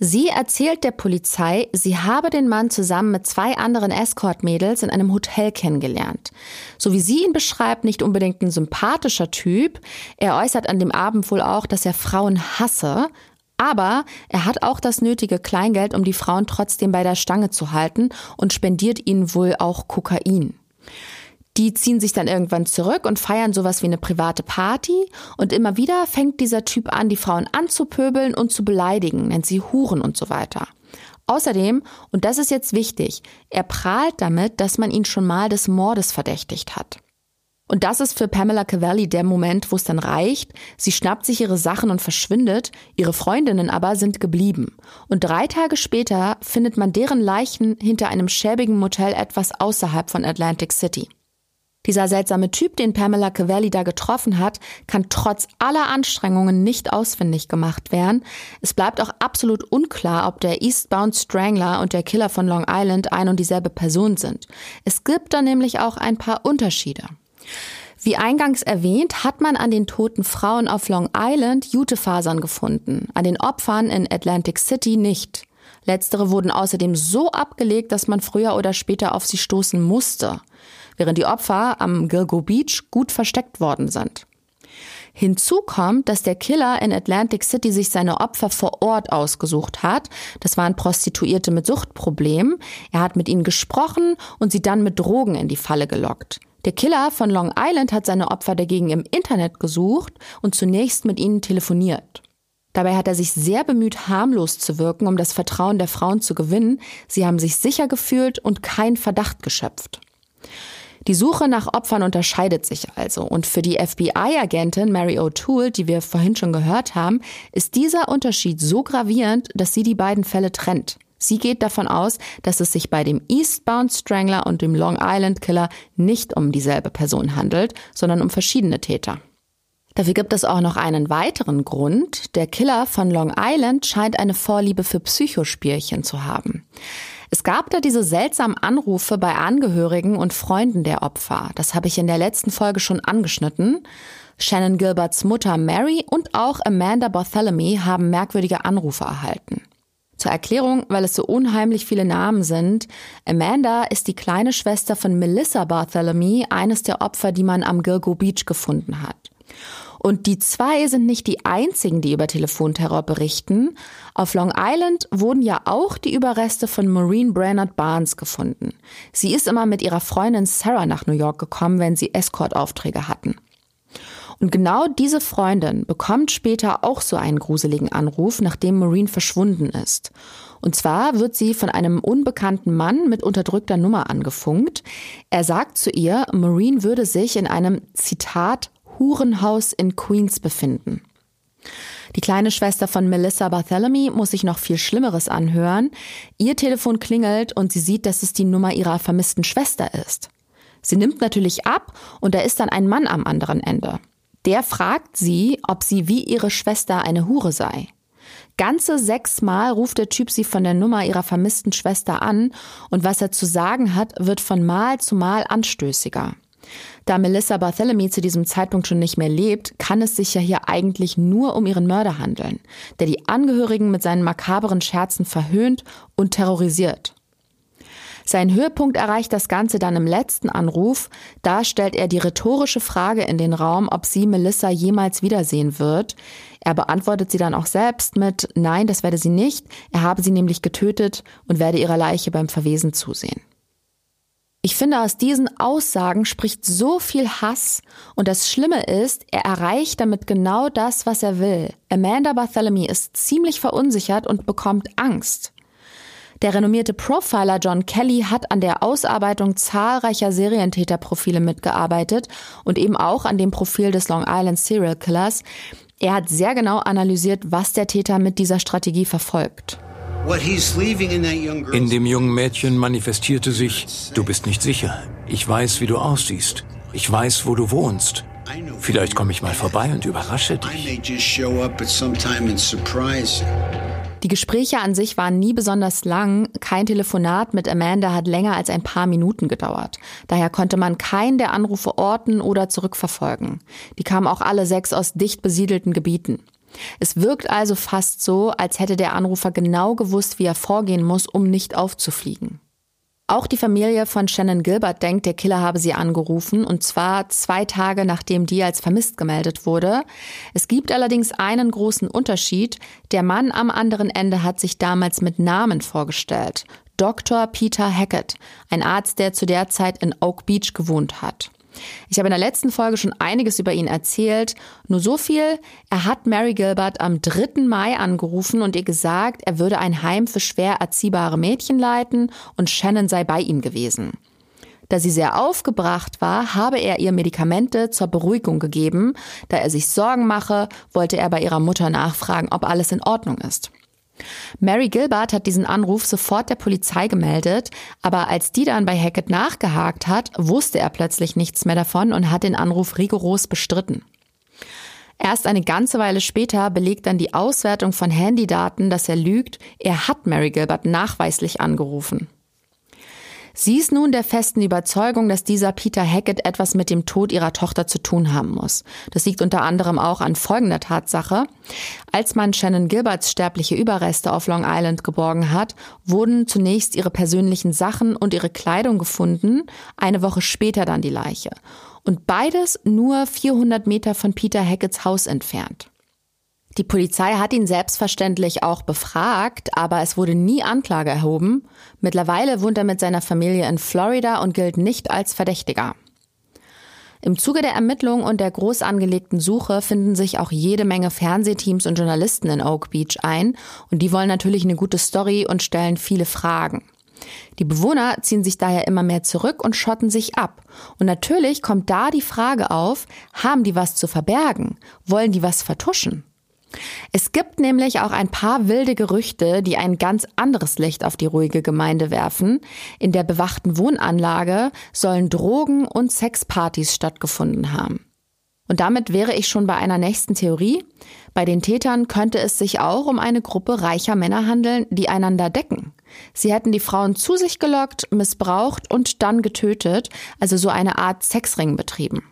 Sie erzählt der Polizei, sie habe den Mann zusammen mit zwei anderen Escort-Mädels in einem Hotel kennengelernt. So wie sie ihn beschreibt, nicht unbedingt ein sympathischer Typ. Er äußert an dem Abend wohl auch, dass er Frauen hasse. Aber er hat auch das nötige Kleingeld, um die Frauen trotzdem bei der Stange zu halten und spendiert ihnen wohl auch Kokain. Die ziehen sich dann irgendwann zurück und feiern sowas wie eine private Party und immer wieder fängt dieser Typ an, die Frauen anzupöbeln und zu beleidigen, nennt sie Huren und so weiter. Außerdem, und das ist jetzt wichtig, er prahlt damit, dass man ihn schon mal des Mordes verdächtigt hat. Und das ist für Pamela Cavalli der Moment, wo es dann reicht. Sie schnappt sich ihre Sachen und verschwindet. Ihre Freundinnen aber sind geblieben. Und drei Tage später findet man deren Leichen hinter einem schäbigen Motel etwas außerhalb von Atlantic City. Dieser seltsame Typ, den Pamela Cavalli da getroffen hat, kann trotz aller Anstrengungen nicht ausfindig gemacht werden. Es bleibt auch absolut unklar, ob der Eastbound Strangler und der Killer von Long Island ein und dieselbe Person sind. Es gibt da nämlich auch ein paar Unterschiede. Wie eingangs erwähnt, hat man an den toten Frauen auf Long Island Jutefasern gefunden, an den Opfern in Atlantic City nicht. Letztere wurden außerdem so abgelegt, dass man früher oder später auf sie stoßen musste während die Opfer am Gilgo Beach gut versteckt worden sind. Hinzu kommt, dass der Killer in Atlantic City sich seine Opfer vor Ort ausgesucht hat. Das waren Prostituierte mit Suchtproblemen. Er hat mit ihnen gesprochen und sie dann mit Drogen in die Falle gelockt. Der Killer von Long Island hat seine Opfer dagegen im Internet gesucht und zunächst mit ihnen telefoniert. Dabei hat er sich sehr bemüht, harmlos zu wirken, um das Vertrauen der Frauen zu gewinnen. Sie haben sich sicher gefühlt und kein Verdacht geschöpft. Die Suche nach Opfern unterscheidet sich also. Und für die FBI-Agentin Mary O'Toole, die wir vorhin schon gehört haben, ist dieser Unterschied so gravierend, dass sie die beiden Fälle trennt. Sie geht davon aus, dass es sich bei dem Eastbound Strangler und dem Long Island Killer nicht um dieselbe Person handelt, sondern um verschiedene Täter. Dafür gibt es auch noch einen weiteren Grund. Der Killer von Long Island scheint eine Vorliebe für Psychospielchen zu haben. Es gab da diese seltsamen Anrufe bei Angehörigen und Freunden der Opfer. Das habe ich in der letzten Folge schon angeschnitten. Shannon Gilberts Mutter Mary und auch Amanda Bartholomew haben merkwürdige Anrufe erhalten. Zur Erklärung, weil es so unheimlich viele Namen sind. Amanda ist die kleine Schwester von Melissa Bartholomew, eines der Opfer, die man am Gilgo Beach gefunden hat. Und die zwei sind nicht die einzigen, die über Telefonterror berichten. Auf Long Island wurden ja auch die Überreste von Maureen Brainerd Barnes gefunden. Sie ist immer mit ihrer Freundin Sarah nach New York gekommen, wenn sie Escort-Aufträge hatten. Und genau diese Freundin bekommt später auch so einen gruseligen Anruf, nachdem Maureen verschwunden ist. Und zwar wird sie von einem unbekannten Mann mit unterdrückter Nummer angefunkt. Er sagt zu ihr, Maureen würde sich in einem Zitat Hurenhaus in Queens befinden. Die kleine Schwester von Melissa Bartholomew muss sich noch viel Schlimmeres anhören. Ihr Telefon klingelt und sie sieht, dass es die Nummer ihrer vermissten Schwester ist. Sie nimmt natürlich ab und da ist dann ein Mann am anderen Ende. Der fragt sie, ob sie wie ihre Schwester eine Hure sei. Ganze sechsmal ruft der Typ sie von der Nummer ihrer vermissten Schwester an und was er zu sagen hat, wird von Mal zu Mal anstößiger. Da Melissa Bartholomew zu diesem Zeitpunkt schon nicht mehr lebt, kann es sich ja hier eigentlich nur um ihren Mörder handeln, der die Angehörigen mit seinen makaberen Scherzen verhöhnt und terrorisiert. Sein Höhepunkt erreicht das Ganze dann im letzten Anruf. Da stellt er die rhetorische Frage in den Raum, ob sie Melissa jemals wiedersehen wird. Er beantwortet sie dann auch selbst mit Nein, das werde sie nicht. Er habe sie nämlich getötet und werde ihrer Leiche beim Verwesen zusehen. Ich finde, aus diesen Aussagen spricht so viel Hass und das Schlimme ist, er erreicht damit genau das, was er will. Amanda Bartholomew ist ziemlich verunsichert und bekommt Angst. Der renommierte Profiler John Kelly hat an der Ausarbeitung zahlreicher Serientäterprofile mitgearbeitet und eben auch an dem Profil des Long Island Serial Killers. Er hat sehr genau analysiert, was der Täter mit dieser Strategie verfolgt. In dem jungen Mädchen manifestierte sich, du bist nicht sicher. Ich weiß, wie du aussiehst. Ich weiß, wo du wohnst. Vielleicht komme ich mal vorbei und überrasche dich. Die Gespräche an sich waren nie besonders lang. Kein Telefonat mit Amanda hat länger als ein paar Minuten gedauert. Daher konnte man keinen der Anrufe orten oder zurückverfolgen. Die kamen auch alle sechs aus dicht besiedelten Gebieten. Es wirkt also fast so, als hätte der Anrufer genau gewusst, wie er vorgehen muss, um nicht aufzufliegen. Auch die Familie von Shannon Gilbert denkt, der Killer habe sie angerufen, und zwar zwei Tage nachdem die als vermisst gemeldet wurde. Es gibt allerdings einen großen Unterschied. Der Mann am anderen Ende hat sich damals mit Namen vorgestellt. Dr. Peter Hackett, ein Arzt, der zu der Zeit in Oak Beach gewohnt hat. Ich habe in der letzten Folge schon einiges über ihn erzählt. Nur so viel, er hat Mary Gilbert am 3. Mai angerufen und ihr gesagt, er würde ein Heim für schwer erziehbare Mädchen leiten und Shannon sei bei ihm gewesen. Da sie sehr aufgebracht war, habe er ihr Medikamente zur Beruhigung gegeben. Da er sich Sorgen mache, wollte er bei ihrer Mutter nachfragen, ob alles in Ordnung ist. Mary Gilbert hat diesen Anruf sofort der Polizei gemeldet, aber als die dann bei Hackett nachgehakt hat, wusste er plötzlich nichts mehr davon und hat den Anruf rigoros bestritten. Erst eine ganze Weile später belegt dann die Auswertung von Handydaten, dass er lügt, er hat Mary Gilbert nachweislich angerufen. Sie ist nun der festen Überzeugung, dass dieser Peter Hackett etwas mit dem Tod ihrer Tochter zu tun haben muss. Das liegt unter anderem auch an folgender Tatsache. Als man Shannon Gilberts sterbliche Überreste auf Long Island geborgen hat, wurden zunächst ihre persönlichen Sachen und ihre Kleidung gefunden, eine Woche später dann die Leiche. Und beides nur 400 Meter von Peter Hacketts Haus entfernt. Die Polizei hat ihn selbstverständlich auch befragt, aber es wurde nie Anklage erhoben. Mittlerweile wohnt er mit seiner Familie in Florida und gilt nicht als Verdächtiger. Im Zuge der Ermittlungen und der groß angelegten Suche finden sich auch jede Menge Fernsehteams und Journalisten in Oak Beach ein und die wollen natürlich eine gute Story und stellen viele Fragen. Die Bewohner ziehen sich daher immer mehr zurück und schotten sich ab. Und natürlich kommt da die Frage auf, haben die was zu verbergen? Wollen die was vertuschen? Es gibt nämlich auch ein paar wilde Gerüchte, die ein ganz anderes Licht auf die ruhige Gemeinde werfen. In der bewachten Wohnanlage sollen Drogen- und Sexpartys stattgefunden haben. Und damit wäre ich schon bei einer nächsten Theorie. Bei den Tätern könnte es sich auch um eine Gruppe reicher Männer handeln, die einander decken. Sie hätten die Frauen zu sich gelockt, missbraucht und dann getötet, also so eine Art Sexring betrieben.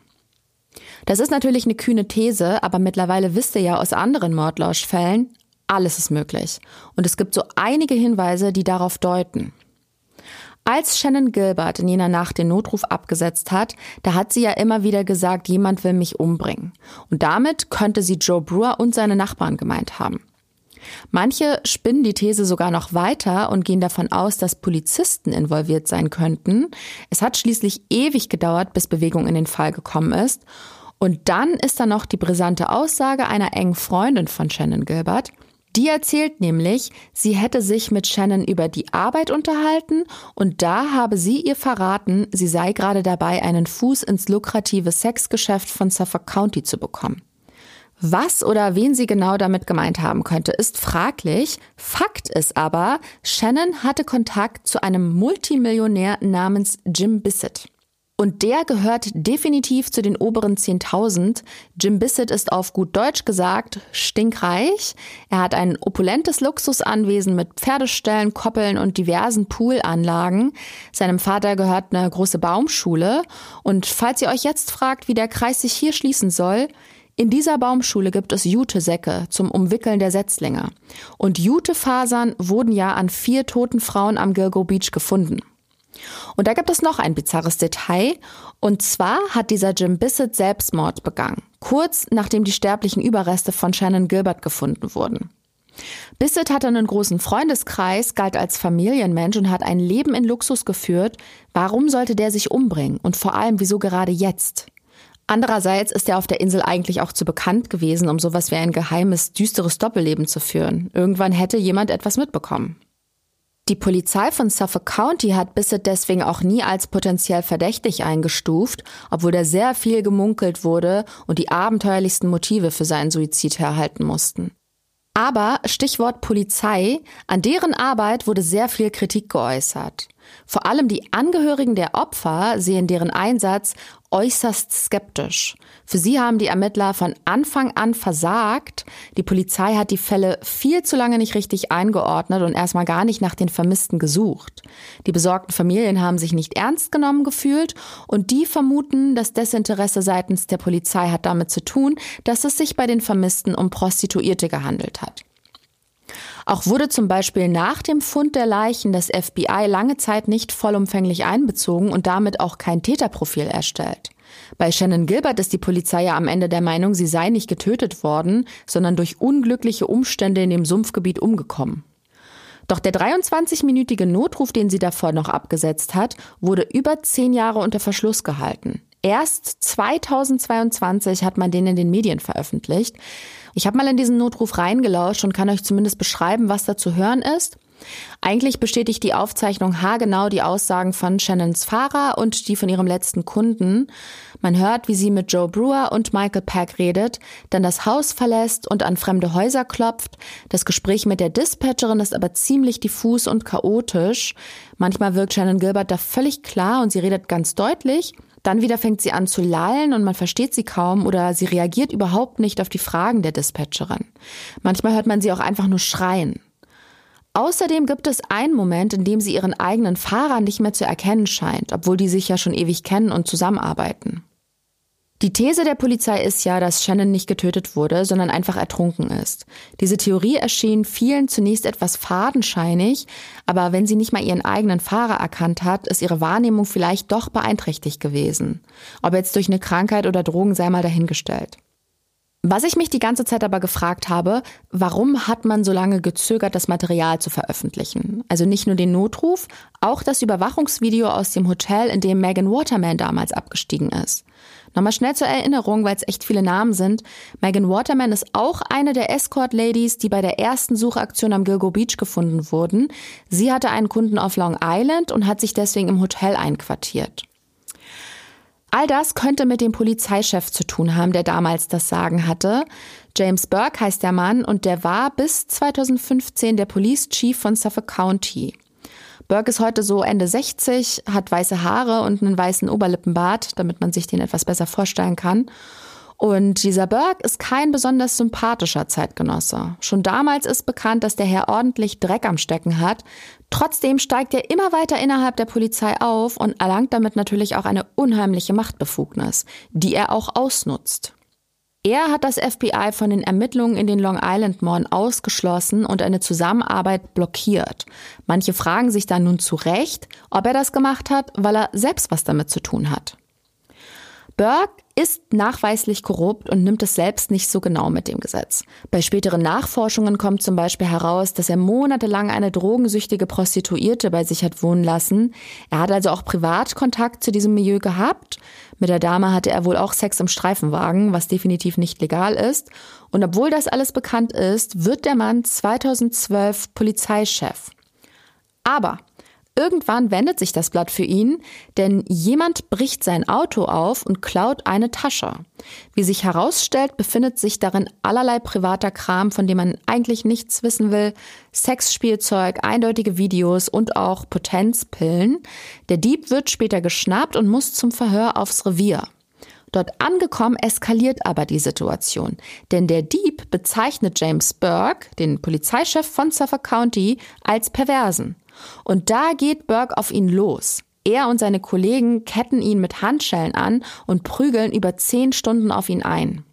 Das ist natürlich eine kühne These, aber mittlerweile wisst ihr ja aus anderen Mordlauschfällen, alles ist möglich. Und es gibt so einige Hinweise, die darauf deuten. Als Shannon Gilbert in jener Nacht den Notruf abgesetzt hat, da hat sie ja immer wieder gesagt, jemand will mich umbringen. Und damit könnte sie Joe Brewer und seine Nachbarn gemeint haben. Manche spinnen die These sogar noch weiter und gehen davon aus, dass Polizisten involviert sein könnten. Es hat schließlich ewig gedauert, bis Bewegung in den Fall gekommen ist. Und dann ist da noch die brisante Aussage einer engen Freundin von Shannon Gilbert. Die erzählt nämlich, sie hätte sich mit Shannon über die Arbeit unterhalten und da habe sie ihr verraten, sie sei gerade dabei, einen Fuß ins lukrative Sexgeschäft von Suffolk County zu bekommen. Was oder wen sie genau damit gemeint haben könnte, ist fraglich. Fakt ist aber, Shannon hatte Kontakt zu einem Multimillionär namens Jim Bissett. Und der gehört definitiv zu den oberen 10.000. Jim Bissett ist auf gut Deutsch gesagt stinkreich. Er hat ein opulentes Luxusanwesen mit Pferdeställen, Koppeln und diversen Poolanlagen. Seinem Vater gehört eine große Baumschule. Und falls ihr euch jetzt fragt, wie der Kreis sich hier schließen soll, in dieser Baumschule gibt es Jutesäcke zum Umwickeln der Setzlinge. Und Jutefasern wurden ja an vier toten Frauen am Gilgo Beach gefunden. Und da gibt es noch ein bizarres Detail. Und zwar hat dieser Jim Bissett Selbstmord begangen, kurz nachdem die sterblichen Überreste von Shannon Gilbert gefunden wurden. Bissett hatte einen großen Freundeskreis, galt als Familienmensch und hat ein Leben in Luxus geführt. Warum sollte der sich umbringen? Und vor allem, wieso gerade jetzt? Andererseits ist er auf der Insel eigentlich auch zu bekannt gewesen, um sowas wie ein geheimes, düsteres Doppelleben zu führen. Irgendwann hätte jemand etwas mitbekommen. Die Polizei von Suffolk County hat Bissett deswegen auch nie als potenziell verdächtig eingestuft, obwohl da sehr viel gemunkelt wurde und die abenteuerlichsten Motive für seinen Suizid herhalten mussten. Aber Stichwort Polizei, an deren Arbeit wurde sehr viel Kritik geäußert. Vor allem die Angehörigen der Opfer sehen deren Einsatz äußerst skeptisch. Für sie haben die Ermittler von Anfang an versagt. Die Polizei hat die Fälle viel zu lange nicht richtig eingeordnet und erstmal gar nicht nach den Vermissten gesucht. Die besorgten Familien haben sich nicht ernst genommen gefühlt und die vermuten, das Desinteresse seitens der Polizei hat damit zu tun, dass es sich bei den Vermissten um Prostituierte gehandelt hat. Auch wurde zum Beispiel nach dem Fund der Leichen das FBI lange Zeit nicht vollumfänglich einbezogen und damit auch kein Täterprofil erstellt. Bei Shannon Gilbert ist die Polizei ja am Ende der Meinung, sie sei nicht getötet worden, sondern durch unglückliche Umstände in dem Sumpfgebiet umgekommen. Doch der 23-minütige Notruf, den sie davor noch abgesetzt hat, wurde über zehn Jahre unter Verschluss gehalten. Erst 2022 hat man den in den Medien veröffentlicht. Ich habe mal in diesen Notruf reingelauscht und kann euch zumindest beschreiben, was da zu hören ist. Eigentlich bestätigt die Aufzeichnung haargenau die Aussagen von Shannons Fahrer und die von ihrem letzten Kunden. Man hört, wie sie mit Joe Brewer und Michael Pack redet, dann das Haus verlässt und an fremde Häuser klopft. Das Gespräch mit der Dispatcherin ist aber ziemlich diffus und chaotisch. Manchmal wirkt Shannon Gilbert da völlig klar und sie redet ganz deutlich. Dann wieder fängt sie an zu lallen und man versteht sie kaum oder sie reagiert überhaupt nicht auf die Fragen der Dispatcherin. Manchmal hört man sie auch einfach nur schreien. Außerdem gibt es einen Moment, in dem sie ihren eigenen Fahrer nicht mehr zu erkennen scheint, obwohl die sich ja schon ewig kennen und zusammenarbeiten. Die These der Polizei ist ja, dass Shannon nicht getötet wurde, sondern einfach ertrunken ist. Diese Theorie erschien vielen zunächst etwas fadenscheinig, aber wenn sie nicht mal ihren eigenen Fahrer erkannt hat, ist ihre Wahrnehmung vielleicht doch beeinträchtigt gewesen. Ob jetzt durch eine Krankheit oder Drogen sei mal dahingestellt. Was ich mich die ganze Zeit aber gefragt habe, warum hat man so lange gezögert, das Material zu veröffentlichen? Also nicht nur den Notruf, auch das Überwachungsvideo aus dem Hotel, in dem Megan Waterman damals abgestiegen ist. Nochmal schnell zur Erinnerung, weil es echt viele Namen sind. Megan Waterman ist auch eine der Escort-Ladies, die bei der ersten Suchaktion am Gilgo Beach gefunden wurden. Sie hatte einen Kunden auf Long Island und hat sich deswegen im Hotel einquartiert. All das könnte mit dem Polizeichef zu tun haben, der damals das Sagen hatte. James Burke heißt der Mann und der war bis 2015 der Police Chief von Suffolk County. Burke ist heute so Ende 60, hat weiße Haare und einen weißen Oberlippenbart, damit man sich den etwas besser vorstellen kann. Und dieser Burke ist kein besonders sympathischer Zeitgenosse. Schon damals ist bekannt, dass der Herr ordentlich Dreck am Stecken hat. Trotzdem steigt er immer weiter innerhalb der Polizei auf und erlangt damit natürlich auch eine unheimliche Machtbefugnis, die er auch ausnutzt. Er hat das FBI von den Ermittlungen in den Long Island-Morden ausgeschlossen und eine Zusammenarbeit blockiert. Manche fragen sich dann nun zu Recht, ob er das gemacht hat, weil er selbst was damit zu tun hat. Burke ist nachweislich korrupt und nimmt es selbst nicht so genau mit dem Gesetz. Bei späteren Nachforschungen kommt zum Beispiel heraus, dass er monatelang eine drogensüchtige Prostituierte bei sich hat wohnen lassen. Er hat also auch Privatkontakt zu diesem Milieu gehabt. Mit der Dame hatte er wohl auch Sex im Streifenwagen, was definitiv nicht legal ist. Und obwohl das alles bekannt ist, wird der Mann 2012 Polizeichef. Aber Irgendwann wendet sich das Blatt für ihn, denn jemand bricht sein Auto auf und klaut eine Tasche. Wie sich herausstellt, befindet sich darin allerlei privater Kram, von dem man eigentlich nichts wissen will, Sexspielzeug, eindeutige Videos und auch Potenzpillen. Der Dieb wird später geschnappt und muss zum Verhör aufs Revier. Dort angekommen eskaliert aber die Situation, denn der Dieb bezeichnet James Burke, den Polizeichef von Suffolk County, als Perversen. Und da geht Burke auf ihn los. Er und seine Kollegen ketten ihn mit Handschellen an und prügeln über zehn Stunden auf ihn ein.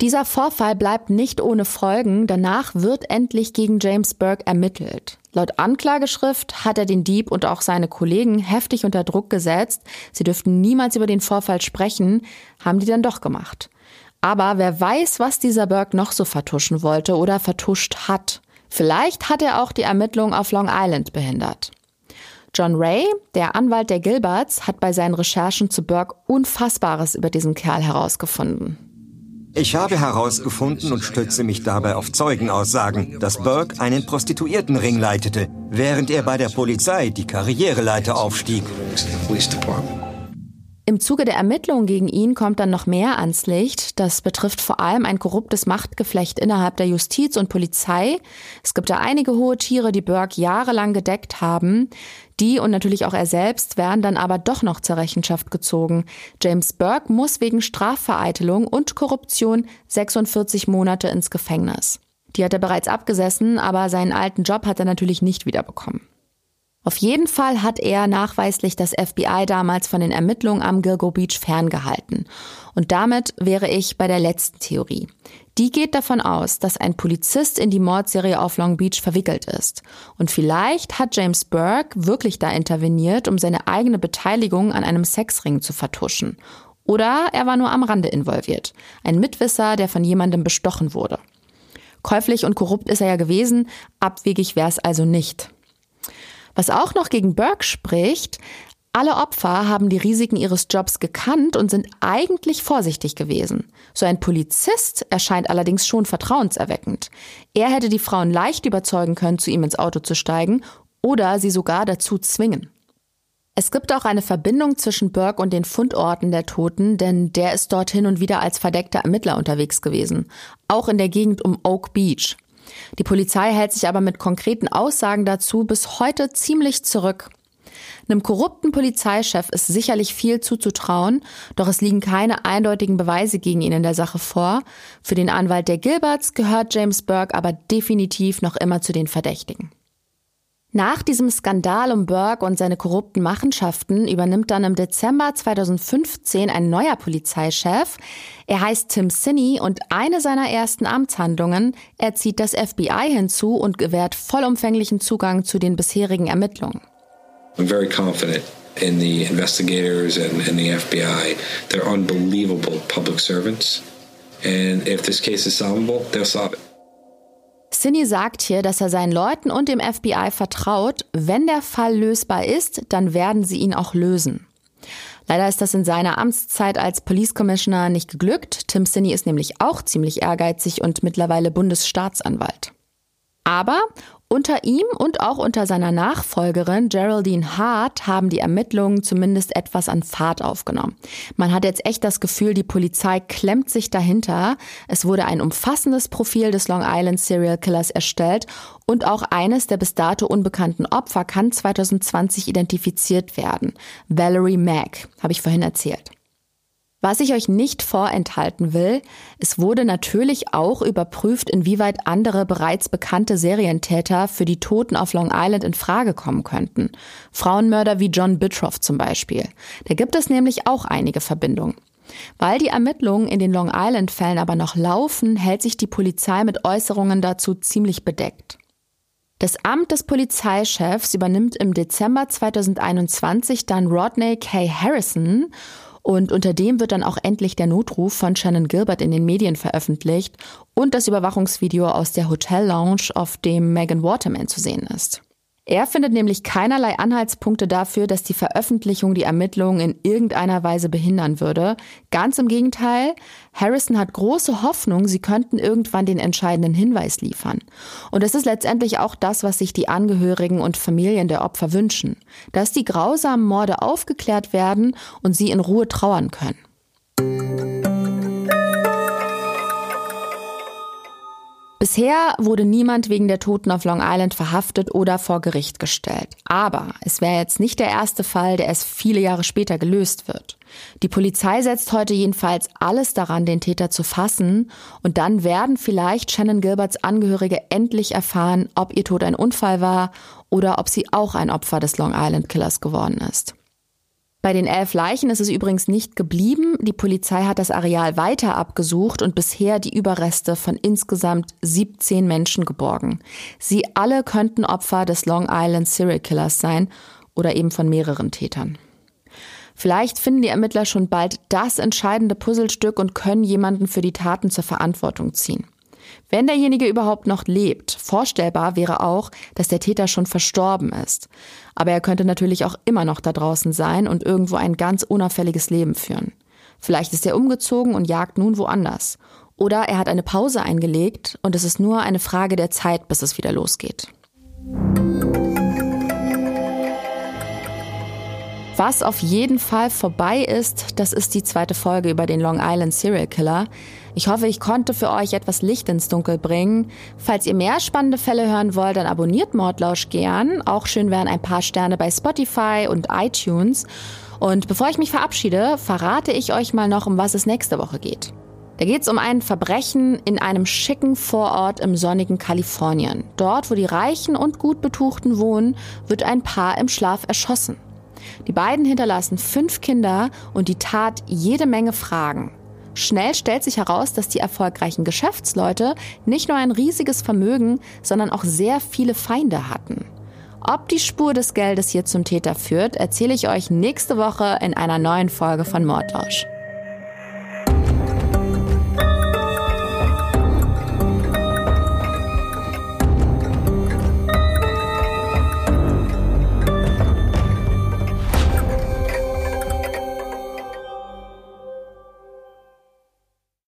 Dieser Vorfall bleibt nicht ohne Folgen, danach wird endlich gegen James Burke ermittelt. Laut Anklageschrift hat er den Dieb und auch seine Kollegen heftig unter Druck gesetzt. Sie dürften niemals über den Vorfall sprechen, haben die dann doch gemacht. Aber wer weiß, was dieser Burke noch so vertuschen wollte oder vertuscht hat. Vielleicht hat er auch die Ermittlungen auf Long Island behindert. John Ray, der Anwalt der Gilberts, hat bei seinen Recherchen zu Burke Unfassbares über diesen Kerl herausgefunden. Ich habe herausgefunden und stütze mich dabei auf Zeugenaussagen, dass Burke einen Prostituiertenring leitete, während er bei der Polizei die Karriereleiter aufstieg. Im Zuge der Ermittlungen gegen ihn kommt dann noch mehr ans Licht. Das betrifft vor allem ein korruptes Machtgeflecht innerhalb der Justiz und Polizei. Es gibt da einige hohe Tiere, die Burke jahrelang gedeckt haben. Die und natürlich auch er selbst werden dann aber doch noch zur Rechenschaft gezogen. James Burke muss wegen Strafvereitelung und Korruption 46 Monate ins Gefängnis. Die hat er bereits abgesessen, aber seinen alten Job hat er natürlich nicht wiederbekommen. Auf jeden Fall hat er nachweislich das FBI damals von den Ermittlungen am Gilgo Beach ferngehalten. Und damit wäre ich bei der letzten Theorie. Die geht davon aus, dass ein Polizist in die Mordserie auf Long Beach verwickelt ist. Und vielleicht hat James Burke wirklich da interveniert, um seine eigene Beteiligung an einem Sexring zu vertuschen. Oder er war nur am Rande involviert. Ein Mitwisser, der von jemandem bestochen wurde. Käuflich und korrupt ist er ja gewesen, abwegig wäre es also nicht. Was auch noch gegen Burke spricht, alle Opfer haben die Risiken ihres Jobs gekannt und sind eigentlich vorsichtig gewesen. So ein Polizist erscheint allerdings schon vertrauenserweckend. Er hätte die Frauen leicht überzeugen können, zu ihm ins Auto zu steigen oder sie sogar dazu zwingen. Es gibt auch eine Verbindung zwischen Burke und den Fundorten der Toten, denn der ist dort hin und wieder als verdeckter Ermittler unterwegs gewesen. Auch in der Gegend um Oak Beach. Die Polizei hält sich aber mit konkreten Aussagen dazu bis heute ziemlich zurück. Einem korrupten Polizeichef ist sicherlich viel zuzutrauen, doch es liegen keine eindeutigen Beweise gegen ihn in der Sache vor. Für den Anwalt der Gilberts gehört James Burke aber definitiv noch immer zu den Verdächtigen. Nach diesem Skandal um Burke und seine korrupten Machenschaften übernimmt dann im Dezember 2015 ein neuer Polizeichef. Er heißt Tim Sinney und eine seiner ersten Amtshandlungen, er zieht das FBI hinzu und gewährt vollumfänglichen Zugang zu den bisherigen Ermittlungen. I'm very confident in the investigators and, and the FBI. They're unbelievable public servants. And if this case is solvable, they'll solve it. Cinny sagt hier, dass er seinen Leuten und dem FBI vertraut. Wenn der Fall lösbar ist, dann werden sie ihn auch lösen. Leider ist das in seiner Amtszeit als Police Commissioner nicht geglückt. Tim Cinny ist nämlich auch ziemlich ehrgeizig und mittlerweile Bundesstaatsanwalt. Aber Unter ihm und auch unter seiner Nachfolgerin Geraldine Hart haben die Ermittlungen zumindest etwas an Fahrt aufgenommen. Man hat jetzt echt das Gefühl, die Polizei klemmt sich dahinter. Es wurde ein umfassendes Profil des Long Island Serial Killers erstellt und auch eines der bis dato unbekannten Opfer kann 2020 identifiziert werden. Valerie Mack, habe ich vorhin erzählt. Was ich euch nicht vorenthalten will, es wurde natürlich auch überprüft, inwieweit andere bereits bekannte Serientäter für die Toten auf Long Island in Frage kommen könnten. Frauenmörder wie John Bitroff zum Beispiel. Da gibt es nämlich auch einige Verbindungen. Weil die Ermittlungen in den Long Island-Fällen aber noch laufen, hält sich die Polizei mit Äußerungen dazu ziemlich bedeckt. Das Amt des Polizeichefs übernimmt im Dezember 2021 dann Rodney K. Harrison und unter dem wird dann auch endlich der Notruf von Shannon Gilbert in den Medien veröffentlicht und das Überwachungsvideo aus der Hotel Lounge, auf dem Megan Waterman zu sehen ist. Er findet nämlich keinerlei Anhaltspunkte dafür, dass die Veröffentlichung die Ermittlungen in irgendeiner Weise behindern würde. Ganz im Gegenteil, Harrison hat große Hoffnung, sie könnten irgendwann den entscheidenden Hinweis liefern. Und es ist letztendlich auch das, was sich die Angehörigen und Familien der Opfer wünschen, dass die grausamen Morde aufgeklärt werden und sie in Ruhe trauern können. Bisher wurde niemand wegen der Toten auf Long Island verhaftet oder vor Gericht gestellt. Aber es wäre jetzt nicht der erste Fall, der erst viele Jahre später gelöst wird. Die Polizei setzt heute jedenfalls alles daran, den Täter zu fassen. Und dann werden vielleicht Shannon Gilberts Angehörige endlich erfahren, ob ihr Tod ein Unfall war oder ob sie auch ein Opfer des Long Island Killers geworden ist. Bei den elf Leichen ist es übrigens nicht geblieben. Die Polizei hat das Areal weiter abgesucht und bisher die Überreste von insgesamt 17 Menschen geborgen. Sie alle könnten Opfer des Long Island Serial Killers sein oder eben von mehreren Tätern. Vielleicht finden die Ermittler schon bald das entscheidende Puzzlestück und können jemanden für die Taten zur Verantwortung ziehen. Wenn derjenige überhaupt noch lebt, vorstellbar wäre auch, dass der Täter schon verstorben ist. Aber er könnte natürlich auch immer noch da draußen sein und irgendwo ein ganz unauffälliges Leben führen. Vielleicht ist er umgezogen und jagt nun woanders. Oder er hat eine Pause eingelegt und es ist nur eine Frage der Zeit, bis es wieder losgeht. Was auf jeden Fall vorbei ist, das ist die zweite Folge über den Long Island Serial Killer. Ich hoffe, ich konnte für euch etwas Licht ins Dunkel bringen. Falls ihr mehr spannende Fälle hören wollt, dann abonniert Mordlausch gern. Auch schön wären ein paar Sterne bei Spotify und iTunes. Und bevor ich mich verabschiede, verrate ich euch mal noch, um was es nächste Woche geht. Da geht es um ein Verbrechen in einem schicken Vorort im sonnigen Kalifornien. Dort, wo die Reichen und gut Betuchten wohnen, wird ein Paar im Schlaf erschossen. Die beiden hinterlassen fünf Kinder und die Tat jede Menge Fragen. Schnell stellt sich heraus, dass die erfolgreichen Geschäftsleute nicht nur ein riesiges Vermögen, sondern auch sehr viele Feinde hatten. Ob die Spur des Geldes hier zum Täter führt, erzähle ich euch nächste Woche in einer neuen Folge von Mordlausch.